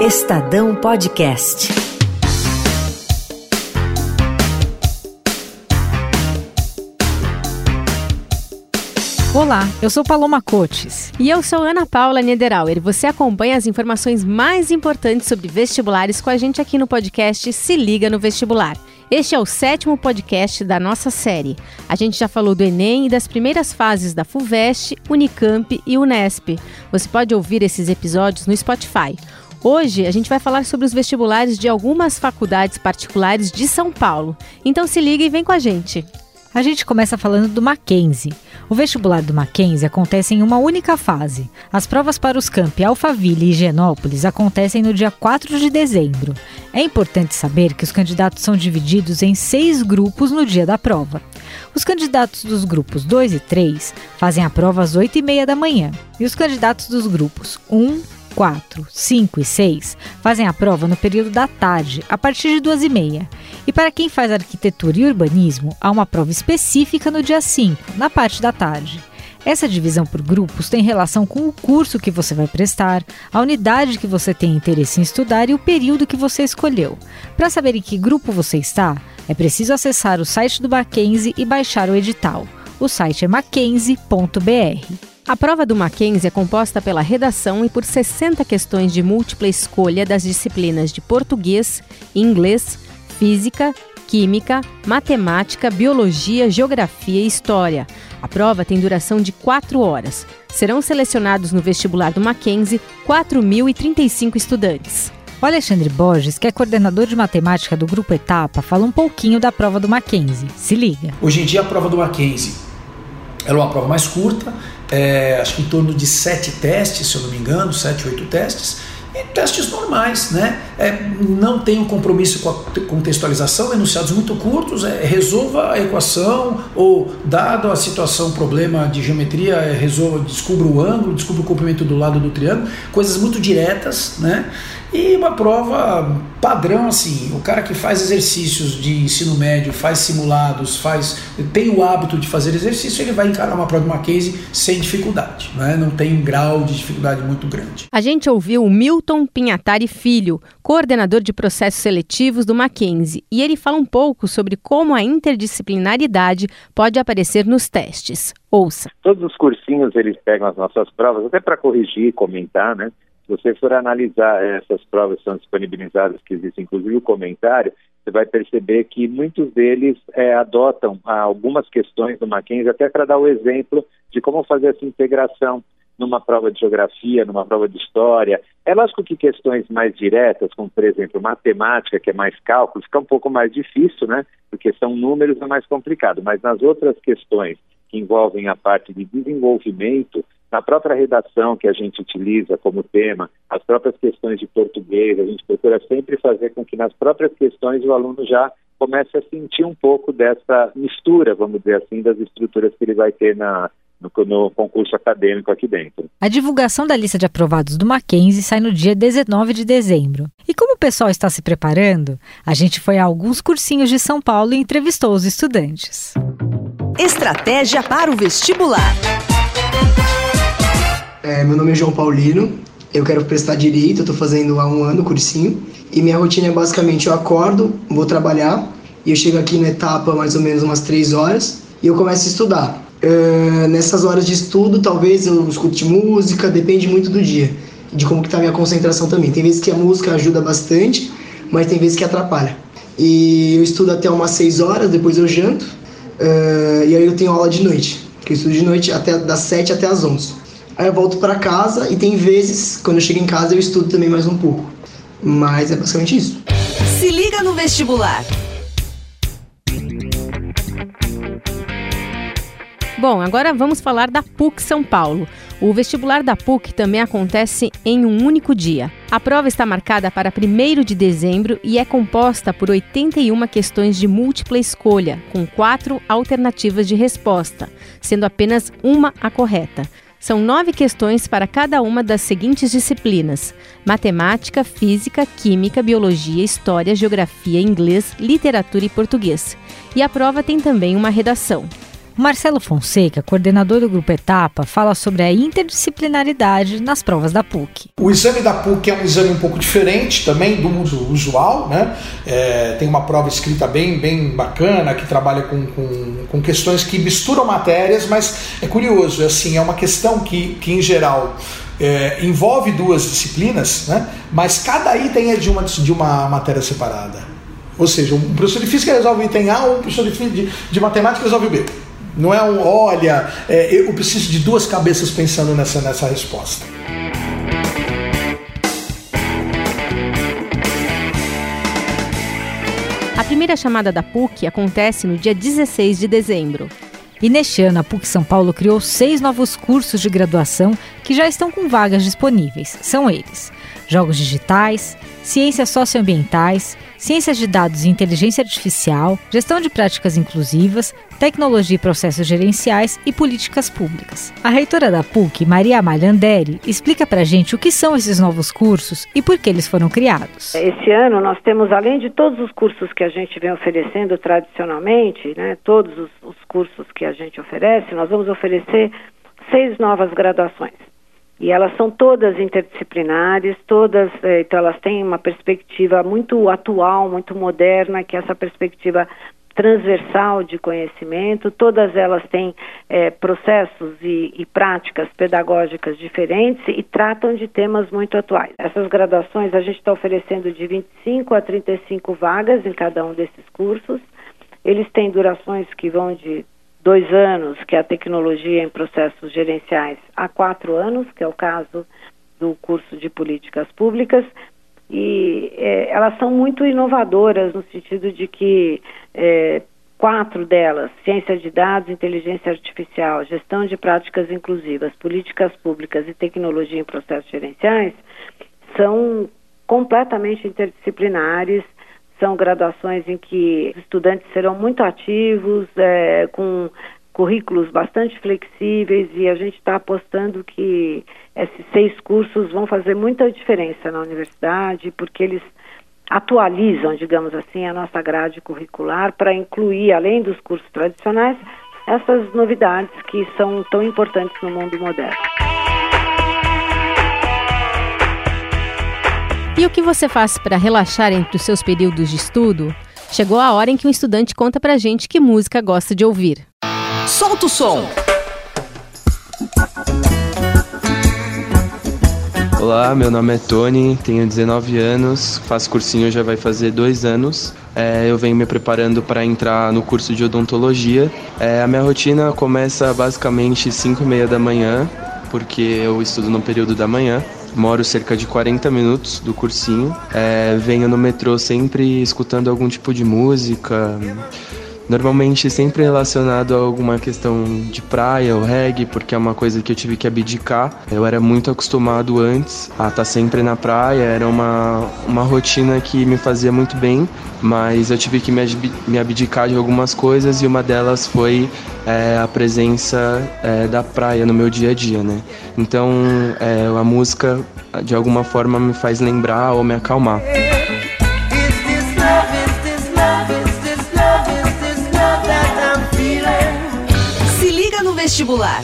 Estadão Podcast. Olá, eu sou Paloma Cotes. E eu sou Ana Paula Niederauer. Você acompanha as informações mais importantes sobre vestibulares com a gente aqui no podcast Se Liga no Vestibular. Este é o sétimo podcast da nossa série. A gente já falou do Enem e das primeiras fases da FUVEST, Unicamp e Unesp. Você pode ouvir esses episódios no Spotify. Hoje a gente vai falar sobre os vestibulares de algumas faculdades particulares de São Paulo. Então se liga e vem com a gente. A gente começa falando do Mackenzie. O vestibular do Mackenzie acontece em uma única fase. As provas para os campi Alphaville e Higienópolis acontecem no dia 4 de dezembro. É importante saber que os candidatos são divididos em seis grupos no dia da prova. Os candidatos dos grupos 2 e 3 fazem a prova às 8 e meia da manhã. E os candidatos dos grupos 1, 4, 5 e 6 fazem a prova no período da tarde, a partir de 2 e meia. E para quem faz arquitetura e urbanismo, há uma prova específica no dia 5, na parte da tarde. Essa divisão por grupos tem relação com o curso que você vai prestar, a unidade que você tem interesse em estudar e o período que você escolheu. Para saber em que grupo você está, é preciso acessar o site do Mackenzie e baixar o edital. O site é mackenzie.br. A prova do Mackenzie é composta pela redação e por 60 questões de múltipla escolha das disciplinas de português, inglês, física, química, matemática, biologia, geografia e história. A prova tem duração de 4 horas. Serão selecionados no vestibular do Mackenzie 4.035 estudantes. O Alexandre Borges, que é coordenador de matemática do Grupo Etapa, fala um pouquinho da prova do Mackenzie. Se liga. Hoje em dia, a prova do Mackenzie ela é uma prova mais curta, é, acho que em torno de sete testes, se eu não me engano, sete, oito testes, e testes normais, né? É, não tem um compromisso com a contextualização, enunciados muito curtos, é, resolva a equação, ou dado a situação, problema de geometria, é, resolva, descubra o ângulo, descubra o comprimento do lado do triângulo, coisas muito diretas, né? E uma prova padrão, assim, o cara que faz exercícios de ensino médio, faz simulados, faz tem o hábito de fazer exercício, ele vai encarar uma prova de Mackenzie sem dificuldade, né? não tem um grau de dificuldade muito grande. A gente ouviu o Milton Pinhatari Filho, coordenador de processos seletivos do Mackenzie, e ele fala um pouco sobre como a interdisciplinaridade pode aparecer nos testes. Ouça. Todos os cursinhos eles pegam as nossas provas, até para corrigir e comentar, né? Você for analisar essas provas são disponibilizadas, que existe inclusive o comentário, você vai perceber que muitos deles é, adotam algumas questões do Mackenzie até para dar o exemplo de como fazer essa integração numa prova de geografia, numa prova de história. É lógico que questões mais diretas, como por exemplo matemática, que é mais cálculo, fica um pouco mais difícil, né? Porque são números, é mais complicado. Mas nas outras questões que envolvem a parte de desenvolvimento, na própria redação que a gente utiliza como tema, as próprias questões de português, a gente procura sempre fazer com que nas próprias questões o aluno já comece a sentir um pouco dessa mistura, vamos dizer assim, das estruturas que ele vai ter na, no, no, concurso acadêmico aqui dentro. A divulgação da lista de aprovados do Mackenzie sai no dia 19 de dezembro. E como o pessoal está se preparando, a gente foi a alguns cursinhos de São Paulo e entrevistou os estudantes. Estratégia para o vestibular. É, meu nome é João Paulino, eu quero prestar direito, eu tô fazendo há um ano o cursinho. E minha rotina é basicamente eu acordo, vou trabalhar, e eu chego aqui na etapa mais ou menos umas três horas, e eu começo a estudar. Uh, nessas horas de estudo, talvez eu escute música, depende muito do dia, de como que tá a minha concentração também. Tem vezes que a música ajuda bastante, mas tem vezes que atrapalha. E eu estudo até umas 6 horas, depois eu janto, uh, e aí eu tenho aula de noite, que eu estudo de noite até das 7 até as 11. Aí eu volto para casa e tem vezes, quando eu chego em casa, eu estudo também mais um pouco. Mas é basicamente isso. Se liga no vestibular. Bom, agora vamos falar da PUC São Paulo. O vestibular da PUC também acontece em um único dia. A prova está marcada para 1 de dezembro e é composta por 81 questões de múltipla escolha, com quatro alternativas de resposta, sendo apenas uma a correta. São nove questões para cada uma das seguintes disciplinas: matemática, física, química, biologia, história, geografia, inglês, literatura e português. E a prova tem também uma redação. O Marcelo Fonseca, coordenador do Grupo Etapa, fala sobre a interdisciplinaridade nas provas da PUC. O exame da PUC é um exame um pouco diferente também do, do usual, né? É, tem uma prova escrita bem, bem bacana que trabalha com, com, com, questões que misturam matérias, mas é curioso, é assim, é uma questão que, que em geral é, envolve duas disciplinas, né? mas cada item é de uma, de uma matéria separada. Ou seja, um professor de física resolve o item A, um professor de, de, de matemática resolve o B. Não é um, olha, é, eu preciso de duas cabeças pensando nessa, nessa resposta. A primeira chamada da PUC acontece no dia 16 de dezembro. E neste ano, a PUC São Paulo criou seis novos cursos de graduação que já estão com vagas disponíveis. São eles: Jogos Digitais, Ciências Socioambientais, Ciências de Dados e Inteligência Artificial, Gestão de Práticas Inclusivas, Tecnologia e Processos Gerenciais e Políticas Públicas. A reitora da PUC, Maria Amália Anderi, explica para a gente o que são esses novos cursos e por que eles foram criados. Esse ano nós temos, além de todos os cursos que a gente vem oferecendo tradicionalmente, né, todos os, os cursos que a gente oferece, nós vamos oferecer seis novas graduações. E elas são todas interdisciplinares, todas, eh, então elas têm uma perspectiva muito atual, muito moderna, que é essa perspectiva transversal de conhecimento, todas elas têm eh, processos e, e, práticas pedagógicas diferentes e tratam de temas muito atuais. Essas graduações a gente está oferecendo de 25 a 35 vagas em cada um desses cursos. Eles têm durações que vão de dois anos, que é a tecnologia em processos gerenciais, há quatro anos, que é o caso do curso de políticas públicas, e é, elas são muito inovadoras no sentido de que é, quatro delas, ciência de dados, inteligência artificial, gestão de práticas inclusivas, políticas públicas e tecnologia em processos gerenciais, são completamente interdisciplinares, são graduações em que os estudantes serão muito ativos, é, com currículos bastante flexíveis e a gente está apostando que esses seis cursos vão fazer muita diferença na universidade, porque eles atualizam, digamos assim, a nossa grade curricular para incluir, além dos cursos tradicionais, essas novidades que são tão importantes no mundo moderno. E o que você faz para relaxar entre os seus períodos de estudo? Chegou a hora em que um estudante conta pra gente que música gosta de ouvir. Solta o som! Olá, meu nome é Tony, tenho 19 anos, faço cursinho já vai fazer dois anos. É, eu venho me preparando para entrar no curso de odontologia. É, a minha rotina começa basicamente 5 e meia da manhã, porque eu estudo no período da manhã. Moro cerca de 40 minutos do cursinho. É, venho no metrô sempre escutando algum tipo de música. Normalmente sempre relacionado a alguma questão de praia ou reggae, porque é uma coisa que eu tive que abdicar. Eu era muito acostumado antes a estar sempre na praia, era uma, uma rotina que me fazia muito bem, mas eu tive que me, me abdicar de algumas coisas e uma delas foi é, a presença é, da praia no meu dia a dia, né? Então é, a música de alguma forma me faz lembrar ou me acalmar. Vestibular.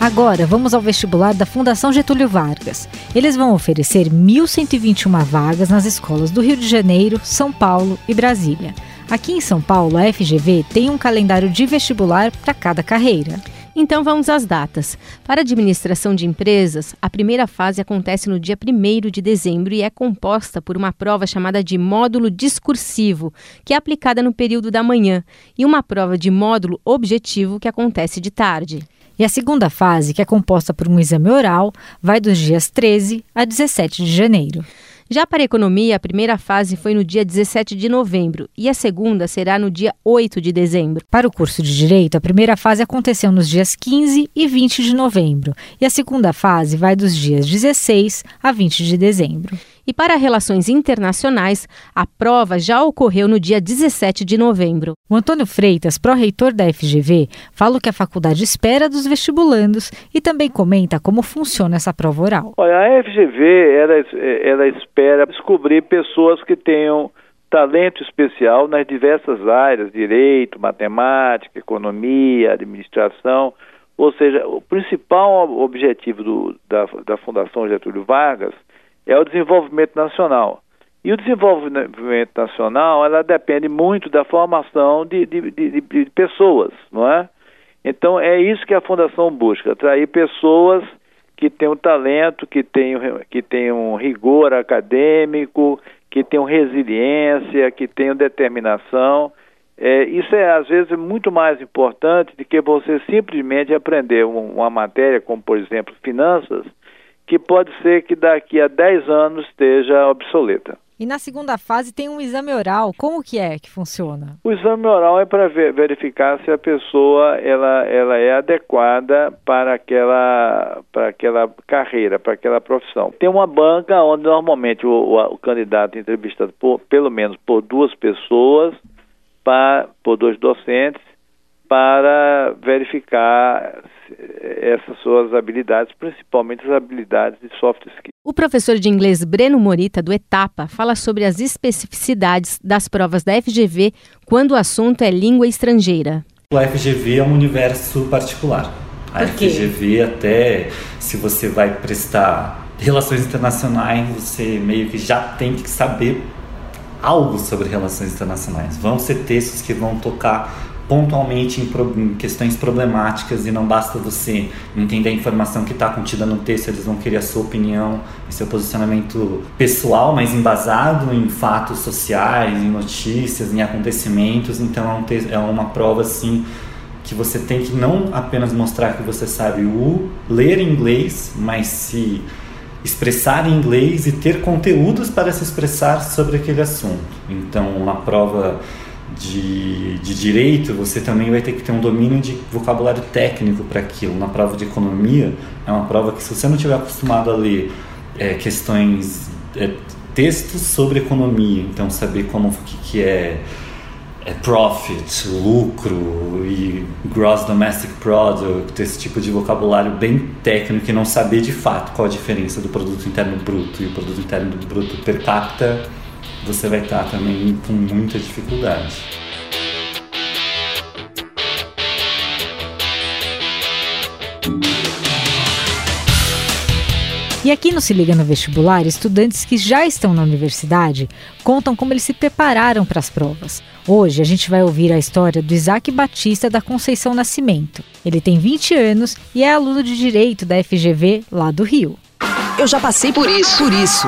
Agora vamos ao vestibular da Fundação Getúlio Vargas. Eles vão oferecer 1.121 vagas nas escolas do Rio de Janeiro, São Paulo e Brasília. Aqui em São Paulo, a FGV tem um calendário de vestibular para cada carreira. Então vamos às datas. Para a administração de empresas, a primeira fase acontece no dia 1 de dezembro e é composta por uma prova chamada de módulo discursivo, que é aplicada no período da manhã, e uma prova de módulo objetivo que acontece de tarde. E a segunda fase, que é composta por um exame oral, vai dos dias 13 a 17 de janeiro. Já para a economia, a primeira fase foi no dia 17 de novembro e a segunda será no dia 8 de dezembro. Para o curso de Direito, a primeira fase aconteceu nos dias 15 e 20 de novembro e a segunda fase vai dos dias 16 a 20 de dezembro. E para relações internacionais, a prova já ocorreu no dia 17 de novembro. O Antônio Freitas, pró-reitor da FGV, fala o que a faculdade espera dos vestibulandos e também comenta como funciona essa prova oral. Olha, a FGV ela, ela espera descobrir pessoas que tenham talento especial nas diversas áreas, direito, matemática, economia, administração, ou seja, o principal objetivo do, da, da Fundação Getúlio Vargas é o desenvolvimento nacional. E o desenvolvimento nacional, ela depende muito da formação de, de, de, de pessoas, não é? Então, é isso que a Fundação busca, atrair pessoas que tenham talento, que tenham, que tenham rigor acadêmico, que tenham resiliência, que tenham determinação. É, isso é, às vezes, muito mais importante do que você simplesmente aprender uma matéria, como, por exemplo, finanças, que pode ser que daqui a 10 anos esteja obsoleta. E na segunda fase tem um exame oral. Como que é que funciona? O exame oral é para ver, verificar se a pessoa ela, ela é adequada para aquela, para aquela carreira, para aquela profissão. Tem uma banca onde normalmente o, o, o candidato é entrevistado por, pelo menos por duas pessoas, para, por dois docentes, para verificar essas suas habilidades, principalmente as habilidades de soft skills. O professor de inglês Breno Morita, do Etapa, fala sobre as especificidades das provas da FGV quando o assunto é língua estrangeira. O FGV é um universo particular. A FGV, até se você vai prestar relações internacionais, você meio que já tem que saber algo sobre relações internacionais. Vão ser textos que vão tocar pontualmente em, pro, em, questões problemáticas e não basta você entender a informação que está contida no texto, eles vão querer a sua opinião e seu posicionamento pessoal, mas embasado em fatos sociais, em notícias, em acontecimentos. Então é, um é uma prova assim que você tem que não apenas mostrar que você sabe o ler inglês, mas se expressar em inglês e ter conteúdos para se expressar sobre aquele assunto. Então, uma prova de, de direito, você também vai ter que ter um domínio de vocabulário técnico para aquilo. Na prova de economia, é uma prova que, se você não estiver acostumado a ler é, questões, é, textos sobre economia, então saber como que, que é, é profit, lucro e gross domestic product, esse tipo de vocabulário bem técnico e não saber de fato qual a diferença do produto interno bruto e o produto interno bruto per capita você vai estar também com muita dificuldade. E aqui no Se Liga no Vestibular, estudantes que já estão na universidade contam como eles se prepararam para as provas. Hoje a gente vai ouvir a história do Isaac Batista da Conceição Nascimento. Ele tem 20 anos e é aluno de Direito da FGV lá do Rio. Eu já passei por isso, por isso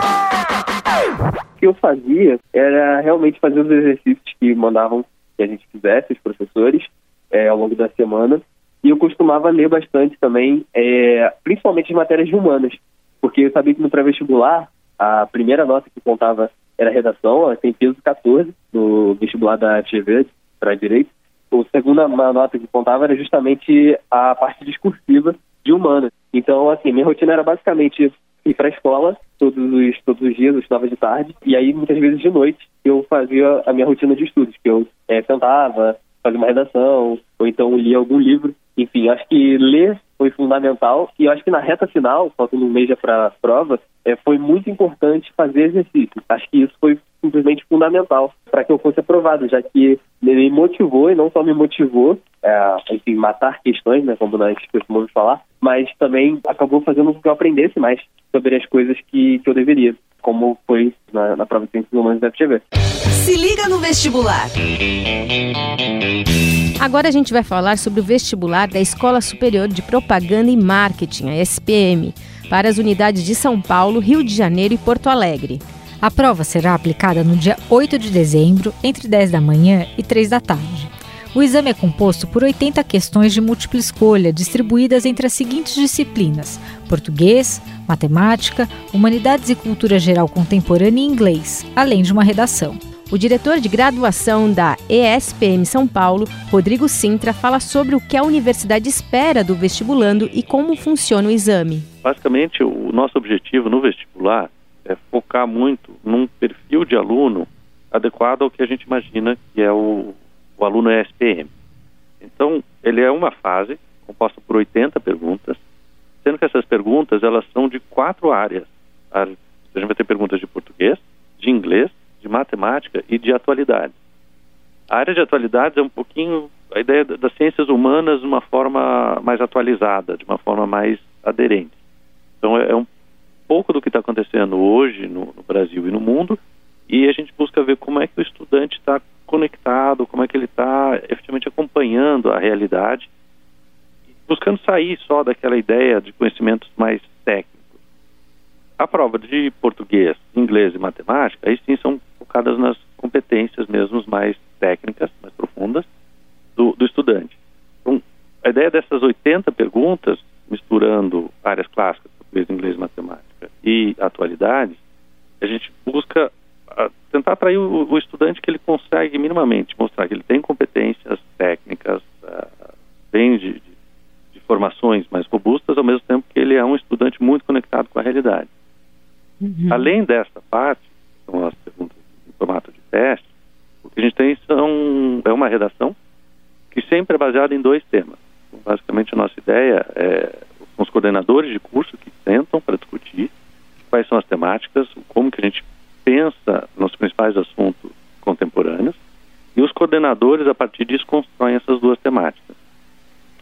que eu fazia era realmente fazer os exercícios que mandavam que a gente fizesse, os professores, é, ao longo da semana. E eu costumava ler bastante também, é, principalmente as matérias de humanas, porque eu sabia que no pré-vestibular, a primeira nota que contava era redação, ela tem peso 14 no vestibular da FGV, para direito. A segunda nota que contava era justamente a parte discursiva de humanas. Então, assim, minha rotina era basicamente ir para a escola todos os, todos os dias, eu estudava de tarde, e aí muitas vezes de noite eu fazia a minha rotina de estudos, que eu é, sentava, fazia uma redação, ou então lia algum livro. Enfim, acho que ler foi fundamental e acho que na reta final, faltando um mês para a prova, é, foi muito importante fazer exercício. Acho que isso foi simplesmente fundamental para que eu fosse aprovado, já que me motivou e não só me motivou é, enfim, matar questões, né, como nós costumamos falar, mas também acabou fazendo com que eu aprendesse mais sobre as coisas que, que eu deveria, como foi na, na prova de ciências humanas da FGV. Se liga no vestibular. Agora a gente vai falar sobre o vestibular da Escola Superior de Propaganda e Marketing, a SPM, para as unidades de São Paulo, Rio de Janeiro e Porto Alegre. A prova será aplicada no dia 8 de dezembro, entre 10 da manhã e 3 da tarde. O exame é composto por 80 questões de múltipla escolha, distribuídas entre as seguintes disciplinas: português, matemática, humanidades e cultura geral contemporânea e inglês, além de uma redação. O diretor de graduação da ESPM São Paulo, Rodrigo Sintra, fala sobre o que a universidade espera do vestibulando e como funciona o exame. Basicamente, o nosso objetivo no vestibular é, focar muito num perfil de aluno adequado ao que a gente imagina que é o, o aluno ESPM. Então, ele é uma fase composta por 80 perguntas, sendo que essas perguntas elas são de quatro áreas. A gente vai ter perguntas de português, de inglês, de matemática e de atualidade. A área de atualidades é um pouquinho a ideia das ciências humanas de uma forma mais atualizada, de uma forma mais aderente. Então é, é um pouco do que está acontecendo hoje no, no, Brasil e no mundo e a gente busca ver como é que o estudante está conectado, como é que ele está efetivamente acompanhando a realidade, buscando sair só daquela ideia de conhecimentos mais técnicos. A prova de português, inglês e matemática, aí sim são focadas nas competências mesmo mais técnicas, mais profundas, do, do estudante. Então, a ideia dessas 80 perguntas, misturando áreas clássicas, português, inglês, matemática e atualidades, a gente busca a, tentar atrair o, o, estudante que ele consegue minimamente mostrar que ele tem competências técnicas, uh, bem de, de, de, formações mais robustas, ao mesmo tempo que ele é um estudante muito conectado com a realidade. Uhum. Além dessa parte, são as perguntas em formato de teste, o que a gente tem são, é uma redação que sempre é baseada em dois temas. Então, basicamente, a nossa ideia é os coordenadores de curso que sentam para discutir quais são as temáticas, como que a gente pensa nos principais assuntos contemporâneos, e os coordenadores, a partir disso, constroem essas duas temáticas.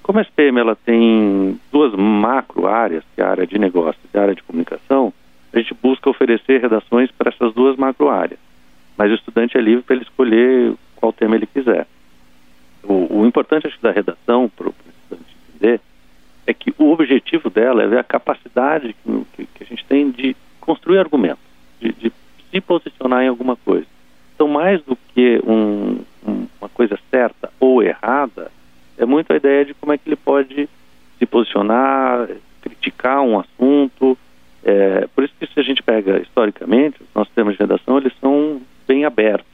Como a SPM ela tem duas macro áreas, que é a área de negócio e a área de comunicação, a gente busca oferecer redações para essas duas macro áreas. Mas o estudante é livre para ele escolher qual tema ele quiser. O, o importante, acho, da redação, para o estudante entender, é que o objetivo dela é ver a capacidade que, que a gente tem de construir argumentos, de, de, se posicionar em alguma coisa. Então, mais do que um, um, uma coisa certa ou errada, é muito a ideia de como é que ele pode se posicionar, criticar um assunto. É, por isso que se a gente pega historicamente, os nossos temas de redação, eles são bem abertos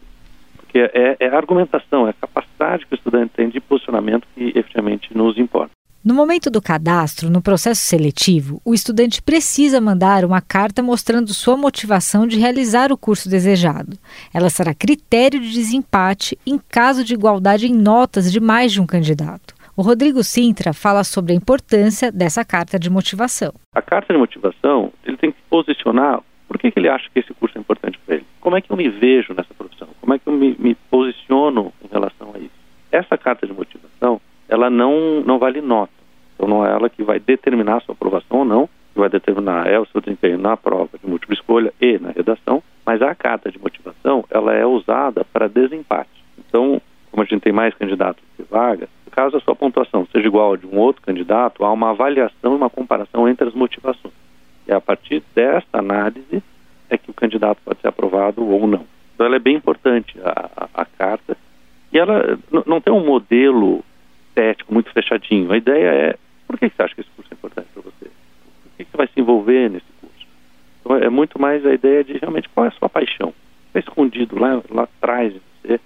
porque é, é a argumentação, é a capacidade que o estudante tem de posicionamento que efetivamente nos importa. No momento do cadastro, no processo seletivo, o estudante precisa mandar uma carta mostrando sua motivação de realizar o curso desejado. Ela será critério de desempate em caso de igualdade em notas de mais de um candidato. O Rodrigo Sintra fala sobre a importância dessa carta de motivação. A carta de motivação, ele tem que posicionar por que, que ele acha que esse curso é importante para ele. Como é que eu me vejo nessa profissão? Como é que eu me, me posiciono em relação a isso? Essa carta de motivação, ela não, não vale nota. Então não é ela que vai determinar a sua aprovação ou não, que vai determinar é o seu desempenho na prova de múltipla escolha e na redação, mas a carta de motivação, ela é usada para desempate. Então, como a gente tem mais candidatos que vagas, caso a sua pontuação seja igual a de um outro candidato, há uma avaliação e uma comparação entre as motivações. E a partir dessa análise é que o candidato pode ser aprovado ou não. Então ela é bem importante, a, a, a carta. E ela não tem um modelo estético muito fechadinho. A ideia é, por que você acha que esse curso é importante para você? Por que você vai se envolver nesse curso? Então é muito mais a ideia de realmente qual é a sua paixão. Está escondido lá, lá atrás de você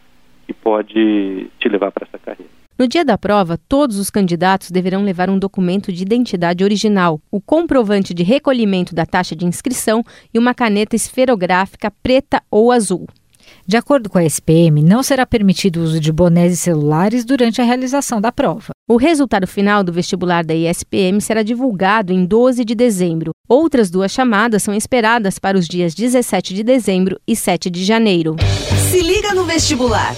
que pode te levar para essa carreira. No dia da prova, todos os candidatos deverão levar um documento de identidade original, o comprovante de recolhimento da taxa de inscrição e uma caneta esferográfica preta ou azul. De acordo com a SPM, não será permitido o uso de bonés e celulares durante a realização da prova. O resultado final do vestibular da ISPM será divulgado em 12 de dezembro. Outras duas chamadas são esperadas para os dias 17 de dezembro e 7 de janeiro. Se liga no vestibular.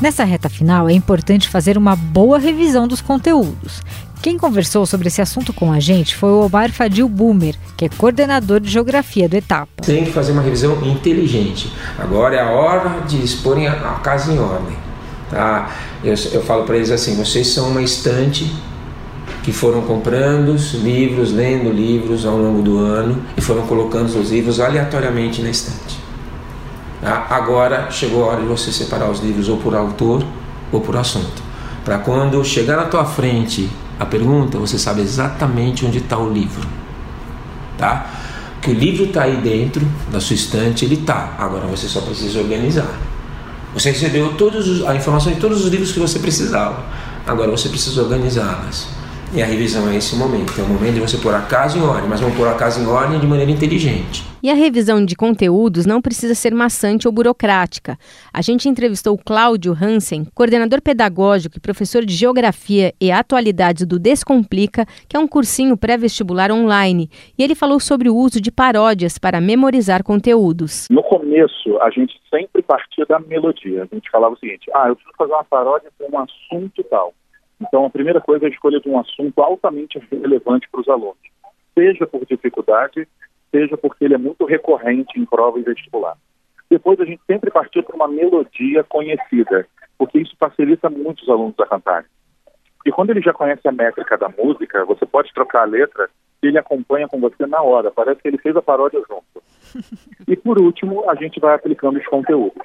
Nessa reta final, é importante fazer uma boa revisão dos conteúdos. Quem conversou sobre esse assunto com a gente foi o Omar Fadil Boomer, que é coordenador de geografia do Etapa. Tem que fazer uma revisão inteligente. Agora é a hora de exporem a casa em ordem. Tá? Eu, eu falo para eles assim: vocês são uma estante que foram comprando os livros, lendo livros ao longo do ano e foram colocando os livros aleatoriamente na estante. Tá? Agora chegou a hora de você separar os livros ou por autor ou por assunto. Para quando chegar na tua frente a pergunta, você sabe exatamente onde está o livro. Tá? Que o livro está aí dentro da sua estante, ele está. Agora você só precisa organizar. Você recebeu todos os, a informação de todos os livros que você precisava. Agora você precisa organizá-las. E a revisão é esse momento. É o momento de você pôr a casa em ordem, mas vamos pôr a casa em ordem de maneira inteligente. E a revisão de conteúdos não precisa ser maçante ou burocrática. A gente entrevistou Cláudio Hansen, coordenador pedagógico e professor de Geografia e Atualidades do Descomplica, que é um cursinho pré-vestibular online. E ele falou sobre o uso de paródias para memorizar conteúdos. No começo, a gente sempre partia da melodia. A gente falava o seguinte: ah, eu preciso fazer uma paródia com um assunto tal. Então, a primeira coisa é a escolha de um assunto altamente relevante para os alunos, seja por dificuldade, seja porque ele é muito recorrente em prova e vestibular. Depois, a gente sempre partiu para uma melodia conhecida, porque isso facilita muito os alunos a cantarem. E quando ele já conhece a métrica da música, você pode trocar a letra e ele acompanha com você na hora. Parece que ele fez a paródia junto. E por último, a gente vai aplicando os conteúdos.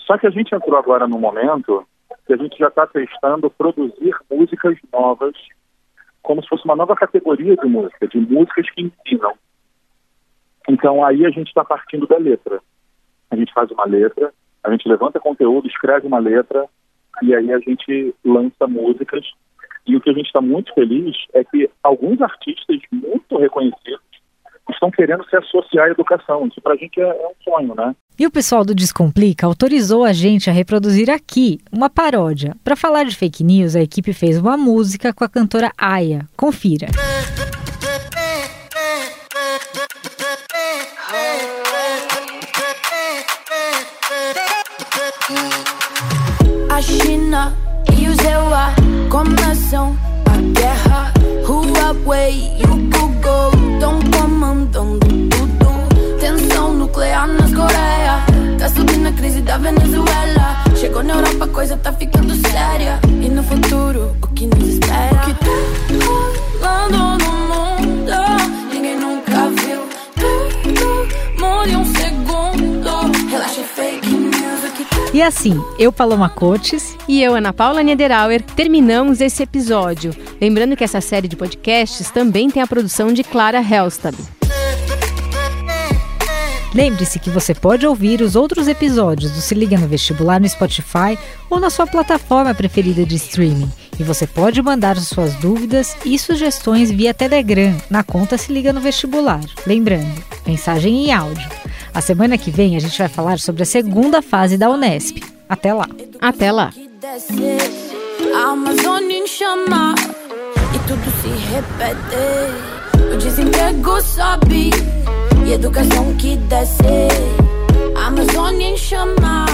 Só que a gente entrou agora no momento que a gente já está testando produzir músicas novas, como se fosse uma nova categoria de música, de músicas que ensinam. Então aí a gente está partindo da letra. A gente faz uma letra, a gente levanta conteúdo, escreve uma letra e aí a gente lança músicas. E o que a gente está muito feliz é que alguns artistas muito reconhecidos estão querendo se associar à educação. Isso para a gente é, é, um sonho, né? E o pessoal do Descomplica autorizou a gente a reproduzir aqui uma paródia. Para falar de fake news, a equipe fez uma música com a cantora Aya. Confira. Coisa tá ficando séria. E no futuro, o que nos espera? O que tá rolando no mundo? Ninguém nunca viu. Tudo muda em um segundo. Relaxa, fake news. O que tá E assim, eu, Paloma Cotes. E eu, Ana Paula Niederauer, terminamos esse episódio. Lembrando que essa série de podcasts também tem a produção de Clara Helstab. Lembre-se que você pode ouvir os outros episódios do Se Liga no Vestibular no Spotify ou na sua plataforma preferida de streaming. E você pode mandar suas dúvidas e sugestões via Telegram na conta Se Liga no Vestibular. Lembrando, mensagem em áudio. A semana que vem a gente vai falar sobre a segunda fase da Unesp. Até lá. Até lá. A Amazônia em chama e tudo se repete. O desemprego sobe e educação que desce. Amazônia em chama